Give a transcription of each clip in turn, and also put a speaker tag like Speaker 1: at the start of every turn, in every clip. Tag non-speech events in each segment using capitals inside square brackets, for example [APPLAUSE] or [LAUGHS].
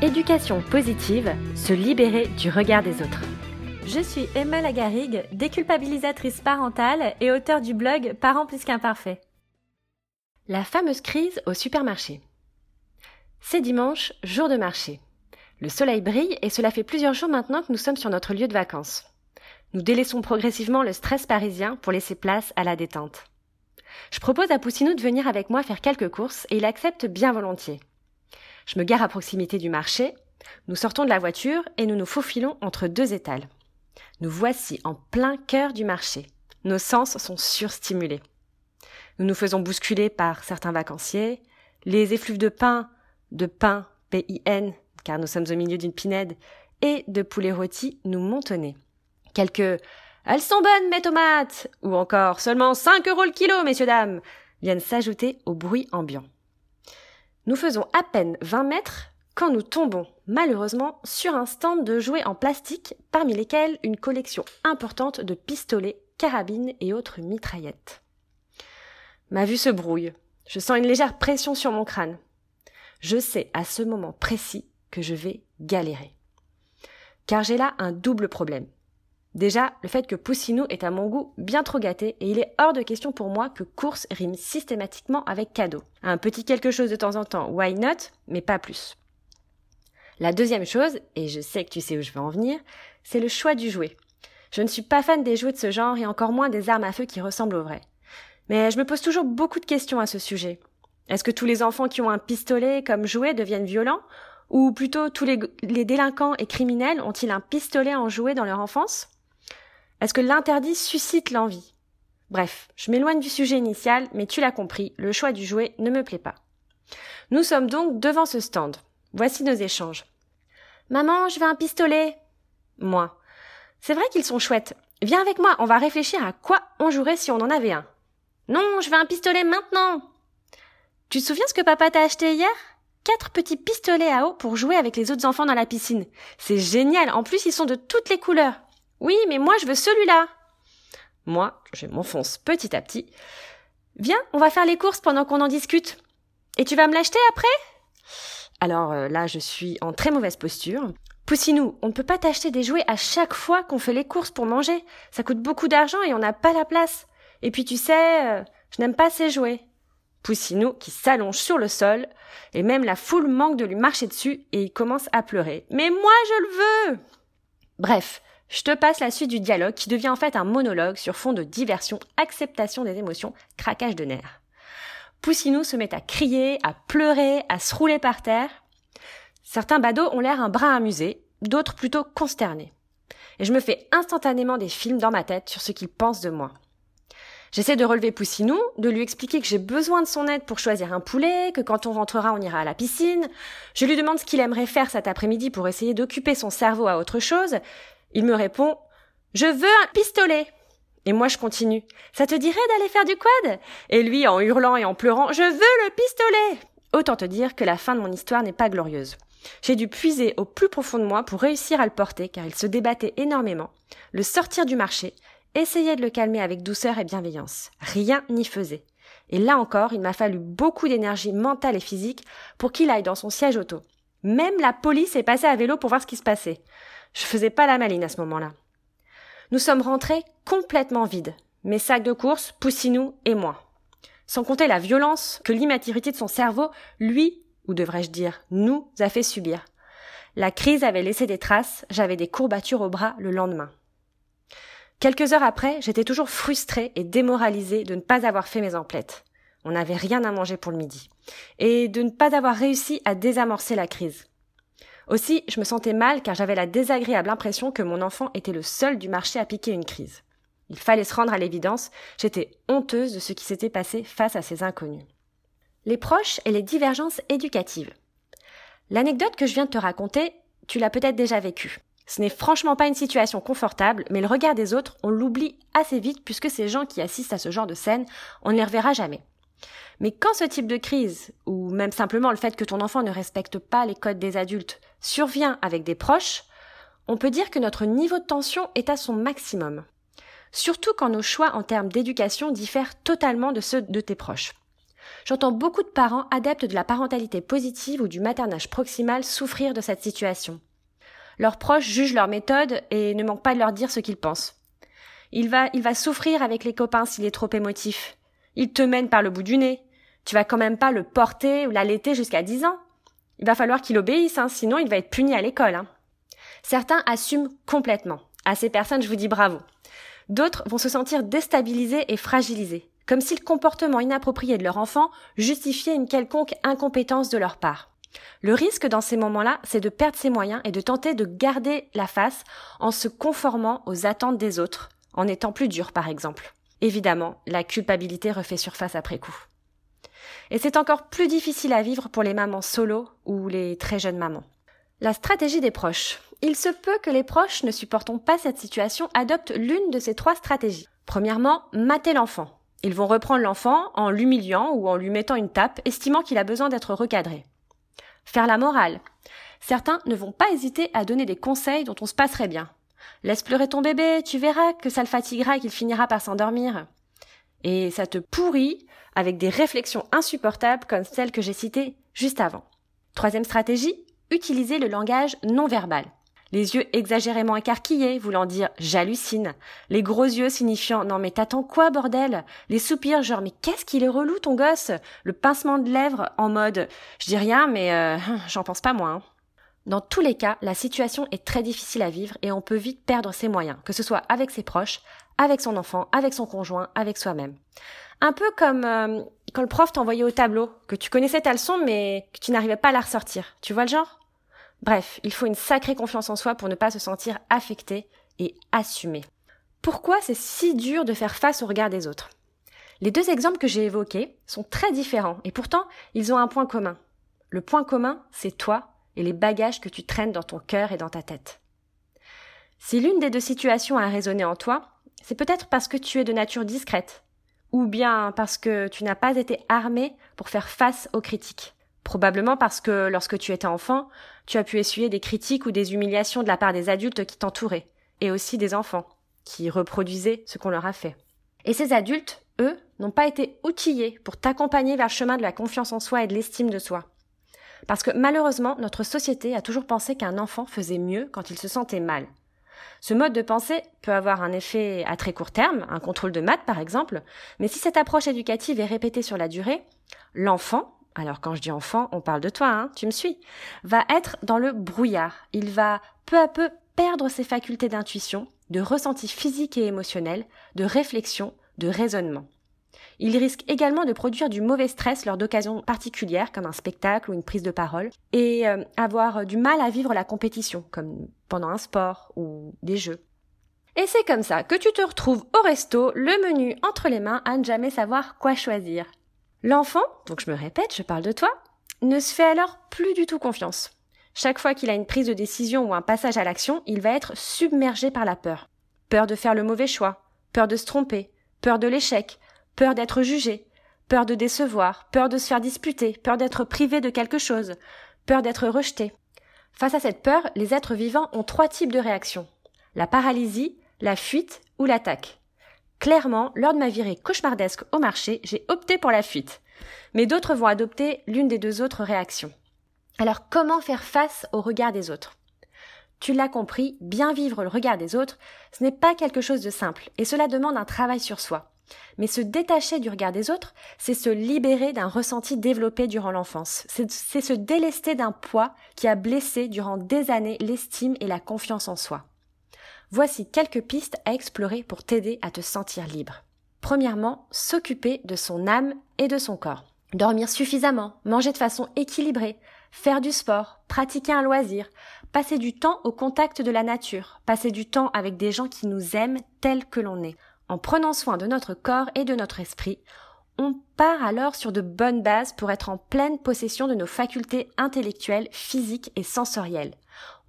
Speaker 1: Éducation positive, se libérer du regard des autres. Je suis Emma Lagarigue, déculpabilisatrice parentale et auteure du blog Parents plus qu'imparfaits. La fameuse crise au supermarché. C'est dimanche, jour de marché. Le soleil brille et cela fait plusieurs jours maintenant que nous sommes sur notre lieu de vacances. Nous délaissons progressivement le stress parisien pour laisser place à la détente. Je propose à Poussinou de venir avec moi faire quelques courses et il accepte bien volontiers. Je me gare à proximité du marché, nous sortons de la voiture et nous nous faufilons entre deux étals. Nous voici en plein cœur du marché. Nos sens sont surstimulés. Nous nous faisons bousculer par certains vacanciers, les effluves de pain, de pain, P-I-N, car nous sommes au milieu d'une pinède, et de poulet rôti nous montonner. Quelques Elles sont bonnes, mes tomates! ou encore Seulement cinq euros le kilo, messieurs dames! viennent s'ajouter au bruit ambiant. Nous faisons à peine 20 mètres quand nous tombons, malheureusement, sur un stand de jouets en plastique, parmi lesquels une collection importante de pistolets, carabines et autres mitraillettes. Ma vue se brouille. Je sens une légère pression sur mon crâne. Je sais à ce moment précis que je vais galérer. Car j'ai là un double problème. Déjà, le fait que Poussinou est à mon goût bien trop gâté et il est hors de question pour moi que course rime systématiquement avec cadeau. Un petit quelque chose de temps en temps, why not, mais pas plus. La deuxième chose, et je sais que tu sais où je veux en venir, c'est le choix du jouet. Je ne suis pas fan des jouets de ce genre et encore moins des armes à feu qui ressemblent au vrai. Mais je me pose toujours beaucoup de questions à ce sujet. Est-ce que tous les enfants qui ont un pistolet comme jouet deviennent violents? Ou plutôt tous les, les délinquants et criminels ont-ils un pistolet en jouet dans leur enfance? Est-ce que l'interdit suscite l'envie? Bref, je m'éloigne du sujet initial, mais tu l'as compris, le choix du jouet ne me plaît pas. Nous sommes donc devant ce stand. Voici nos échanges. Maman, je veux un pistolet. Moi. C'est vrai qu'ils sont chouettes. Viens avec moi, on va réfléchir à quoi on jouerait si on en avait un. Non, je veux un pistolet maintenant. Tu te souviens ce que papa t'a acheté hier? Quatre petits pistolets à eau pour jouer avec les autres enfants dans la piscine. C'est génial. En plus, ils sont de toutes les couleurs. Oui, mais moi je veux celui-là. Moi, je m'enfonce petit à petit. Viens, on va faire les courses pendant qu'on en discute. Et tu vas me l'acheter après? Alors euh, là, je suis en très mauvaise posture. Poussinou, on ne peut pas t'acheter des jouets à chaque fois qu'on fait les courses pour manger. Ça coûte beaucoup d'argent et on n'a pas la place. Et puis tu sais, euh, je n'aime pas ces jouets. Poussinou qui s'allonge sur le sol, et même la foule manque de lui marcher dessus, et il commence à pleurer. Mais moi je le veux Bref, je te passe la suite du dialogue qui devient en fait un monologue sur fond de diversion, acceptation des émotions, craquage de nerfs. Poussinou se met à crier, à pleurer, à se rouler par terre. Certains badauds ont l'air un brin amusé, d'autres plutôt consternés. Et je me fais instantanément des films dans ma tête sur ce qu'ils pensent de moi. J'essaie de relever Poussinou, de lui expliquer que j'ai besoin de son aide pour choisir un poulet, que quand on rentrera on ira à la piscine. Je lui demande ce qu'il aimerait faire cet après-midi pour essayer d'occuper son cerveau à autre chose, il me répond Je veux un pistolet. Et moi je continue. Ça te dirait d'aller faire du quad? Et lui, en hurlant et en pleurant, Je veux le pistolet. Autant te dire que la fin de mon histoire n'est pas glorieuse. J'ai dû puiser au plus profond de moi pour réussir à le porter, car il se débattait énormément, le sortir du marché, essayer de le calmer avec douceur et bienveillance. Rien n'y faisait. Et là encore, il m'a fallu beaucoup d'énergie mentale et physique pour qu'il aille dans son siège auto. Même la police est passée à vélo pour voir ce qui se passait. Je faisais pas la maline à ce moment-là. Nous sommes rentrés complètement vides. Mes sacs de course, Poussinou et moi. Sans compter la violence que l'immaturité de son cerveau, lui, ou devrais-je dire, nous, a fait subir. La crise avait laissé des traces, j'avais des courbatures au bras le lendemain. Quelques heures après, j'étais toujours frustrée et démoralisée de ne pas avoir fait mes emplettes. On n'avait rien à manger pour le midi. Et de ne pas avoir réussi à désamorcer la crise. Aussi, je me sentais mal car j'avais la désagréable impression que mon enfant était le seul du marché à piquer une crise. Il fallait se rendre à l'évidence, j'étais honteuse de ce qui s'était passé face à ces inconnus. Les proches et les divergences éducatives. L'anecdote que je viens de te raconter, tu l'as peut-être déjà vécue. Ce n'est franchement pas une situation confortable, mais le regard des autres, on l'oublie assez vite puisque ces gens qui assistent à ce genre de scène, on ne les reverra jamais. Mais quand ce type de crise, ou même simplement le fait que ton enfant ne respecte pas les codes des adultes, survient avec des proches, on peut dire que notre niveau de tension est à son maximum. Surtout quand nos choix en termes d'éducation diffèrent totalement de ceux de tes proches. J'entends beaucoup de parents adeptes de la parentalité positive ou du maternage proximal souffrir de cette situation. Leurs proches jugent leur méthode et ne manquent pas de leur dire ce qu'ils pensent. Il va, souffrir avec les copains s'il est trop émotif. Il te mène par le bout du nez. Tu vas quand même pas le porter ou l'allaiter jusqu'à 10 ans. Il va falloir qu'il obéisse, hein, sinon il va être puni à l'école. Hein. Certains assument complètement. À ces personnes, je vous dis bravo. D'autres vont se sentir déstabilisés et fragilisés, comme si le comportement inapproprié de leur enfant justifiait une quelconque incompétence de leur part. Le risque dans ces moments-là, c'est de perdre ses moyens et de tenter de garder la face en se conformant aux attentes des autres, en étant plus dur par exemple. Évidemment, la culpabilité refait surface après coup. Et c'est encore plus difficile à vivre pour les mamans solo ou les très jeunes mamans. La stratégie des proches. Il se peut que les proches ne supportant pas cette situation adoptent l'une de ces trois stratégies. Premièrement, mater l'enfant. Ils vont reprendre l'enfant en l'humiliant ou en lui mettant une tape, estimant qu'il a besoin d'être recadré. Faire la morale. Certains ne vont pas hésiter à donner des conseils dont on se passerait bien. Laisse pleurer ton bébé, tu verras que ça le fatiguera et qu'il finira par s'endormir. Et ça te pourrit avec des réflexions insupportables comme celles que j'ai citées juste avant. Troisième stratégie, utiliser le langage non verbal les yeux exagérément écarquillés, voulant dire j'hallucine, les gros yeux signifiant non mais t'attends quoi bordel, les soupirs genre mais qu'est-ce qu'il est relou ton gosse, le pincement de lèvres en mode je dis rien mais euh, [LAUGHS] j'en pense pas moi. Dans tous les cas, la situation est très difficile à vivre et on peut vite perdre ses moyens, que ce soit avec ses proches, avec son enfant, avec son conjoint, avec soi-même. Un peu comme euh, quand le prof t'envoyait au tableau, que tu connaissais ta leçon mais que tu n'arrivais pas à la ressortir. Tu vois le genre? Bref, il faut une sacrée confiance en soi pour ne pas se sentir affecté et assumé. Pourquoi c'est si dur de faire face au regard des autres? Les deux exemples que j'ai évoqués sont très différents et pourtant ils ont un point commun. Le point commun, c'est toi et les bagages que tu traînes dans ton cœur et dans ta tête. Si l'une des deux situations a résonné en toi, c'est peut-être parce que tu es de nature discrète, ou bien parce que tu n'as pas été armé pour faire face aux critiques. Probablement parce que lorsque tu étais enfant, tu as pu essuyer des critiques ou des humiliations de la part des adultes qui t'entouraient, et aussi des enfants, qui reproduisaient ce qu'on leur a fait. Et ces adultes, eux, n'ont pas été outillés pour t'accompagner vers le chemin de la confiance en soi et de l'estime de soi. Parce que malheureusement, notre société a toujours pensé qu'un enfant faisait mieux quand il se sentait mal. Ce mode de pensée peut avoir un effet à très court terme, un contrôle de maths par exemple, mais si cette approche éducative est répétée sur la durée, l'enfant, alors quand je dis enfant, on parle de toi, hein, tu me suis, va être dans le brouillard. Il va peu à peu perdre ses facultés d'intuition, de ressenti physique et émotionnel, de réflexion, de raisonnement. Il risque également de produire du mauvais stress lors d'occasions particulières comme un spectacle ou une prise de parole et euh, avoir du mal à vivre la compétition comme pendant un sport ou des jeux. Et c'est comme ça que tu te retrouves au resto, le menu entre les mains à ne jamais savoir quoi choisir. L'enfant, donc je me répète, je parle de toi, ne se fait alors plus du tout confiance. Chaque fois qu'il a une prise de décision ou un passage à l'action, il va être submergé par la peur. Peur de faire le mauvais choix, peur de se tromper, peur de l'échec, peur d'être jugé, peur de décevoir, peur de se faire disputer, peur d'être privé de quelque chose, peur d'être rejeté. Face à cette peur, les êtres vivants ont trois types de réactions. La paralysie, la fuite ou l'attaque. Clairement, lors de ma virée cauchemardesque au marché, j'ai opté pour la fuite. Mais d'autres vont adopter l'une des deux autres réactions. Alors comment faire face au regard des autres? Tu l'as compris, bien vivre le regard des autres, ce n'est pas quelque chose de simple, et cela demande un travail sur soi. Mais se détacher du regard des autres, c'est se libérer d'un ressenti développé durant l'enfance. C'est se délester d'un poids qui a blessé durant des années l'estime et la confiance en soi. Voici quelques pistes à explorer pour t'aider à te sentir libre. Premièrement, s'occuper de son âme et de son corps. Dormir suffisamment, manger de façon équilibrée, faire du sport, pratiquer un loisir, passer du temps au contact de la nature, passer du temps avec des gens qui nous aiment tels que l'on est. En prenant soin de notre corps et de notre esprit, on part alors sur de bonnes bases pour être en pleine possession de nos facultés intellectuelles, physiques et sensorielles.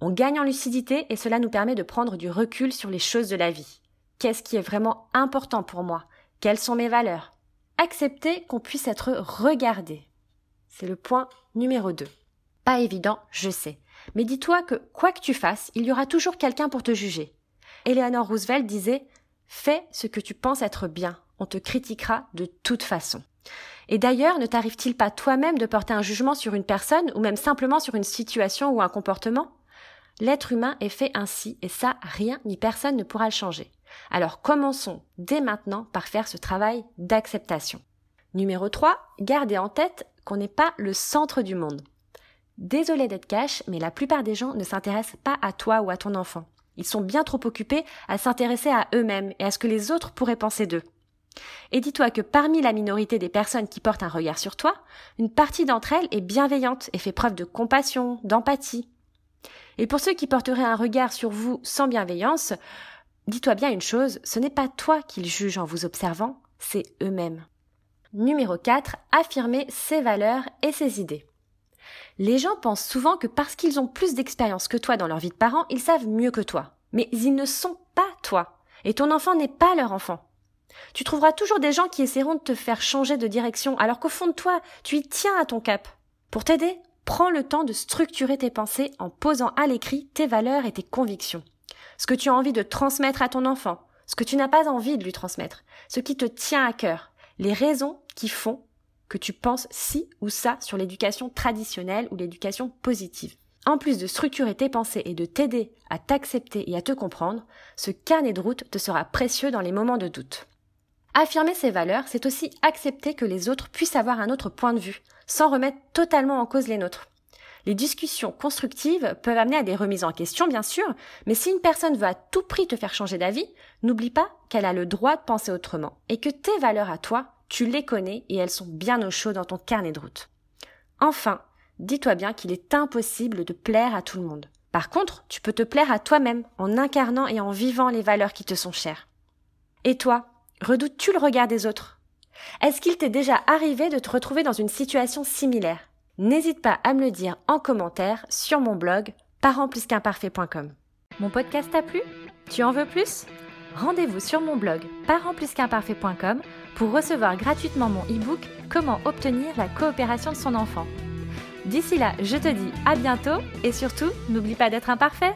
Speaker 1: On gagne en lucidité et cela nous permet de prendre du recul sur les choses de la vie. Qu'est-ce qui est vraiment important pour moi? Quelles sont mes valeurs? Accepter qu'on puisse être regardé. C'est le point numéro 2. Pas évident, je sais. Mais dis-toi que quoi que tu fasses, il y aura toujours quelqu'un pour te juger. Eleanor Roosevelt disait Fais ce que tu penses être bien, on te critiquera de toute façon. Et d'ailleurs, ne t'arrive-t-il pas toi-même de porter un jugement sur une personne ou même simplement sur une situation ou un comportement? L'être humain est fait ainsi et ça, rien ni personne ne pourra le changer. Alors commençons dès maintenant par faire ce travail d'acceptation. Numéro 3, gardez en tête qu'on n'est pas le centre du monde. Désolé d'être cash, mais la plupart des gens ne s'intéressent pas à toi ou à ton enfant. Ils sont bien trop occupés à s'intéresser à eux-mêmes et à ce que les autres pourraient penser d'eux. Et dis-toi que parmi la minorité des personnes qui portent un regard sur toi, une partie d'entre elles est bienveillante et fait preuve de compassion, d'empathie. Et pour ceux qui porteraient un regard sur vous sans bienveillance, dis-toi bien une chose, ce n'est pas toi qu'ils jugent en vous observant, c'est eux-mêmes. Numéro 4, affirmer ses valeurs et ses idées. Les gens pensent souvent que parce qu'ils ont plus d'expérience que toi dans leur vie de parent, ils savent mieux que toi. Mais ils ne sont pas toi. Et ton enfant n'est pas leur enfant. Tu trouveras toujours des gens qui essaieront de te faire changer de direction, alors qu'au fond de toi, tu y tiens à ton cap. Pour t'aider, prends le temps de structurer tes pensées en posant à l'écrit tes valeurs et tes convictions. Ce que tu as envie de transmettre à ton enfant, ce que tu n'as pas envie de lui transmettre, ce qui te tient à cœur, les raisons qui font que tu penses ci ou ça sur l'éducation traditionnelle ou l'éducation positive. En plus de structurer tes pensées et de t'aider à t'accepter et à te comprendre, ce carnet de route te sera précieux dans les moments de doute. Affirmer ses valeurs, c'est aussi accepter que les autres puissent avoir un autre point de vue, sans remettre totalement en cause les nôtres. Les discussions constructives peuvent amener à des remises en question, bien sûr, mais si une personne veut à tout prix te faire changer d'avis, n'oublie pas qu'elle a le droit de penser autrement, et que tes valeurs à toi, tu les connais et elles sont bien au chaud dans ton carnet de route. Enfin, dis-toi bien qu'il est impossible de plaire à tout le monde. Par contre, tu peux te plaire à toi-même en incarnant et en vivant les valeurs qui te sont chères. Et toi, Redoutes-tu le regard des autres? Est-ce qu'il t'est déjà arrivé de te retrouver dans une situation similaire? N'hésite pas à me le dire en commentaire sur mon blog parentplusqu'imparfait.com. Mon podcast t'a plu? Tu en veux plus? Rendez-vous sur mon blog parentplusqu'imparfait.com pour recevoir gratuitement mon e-book Comment obtenir la coopération de son enfant. D'ici là, je te dis à bientôt et surtout, n'oublie pas d'être imparfait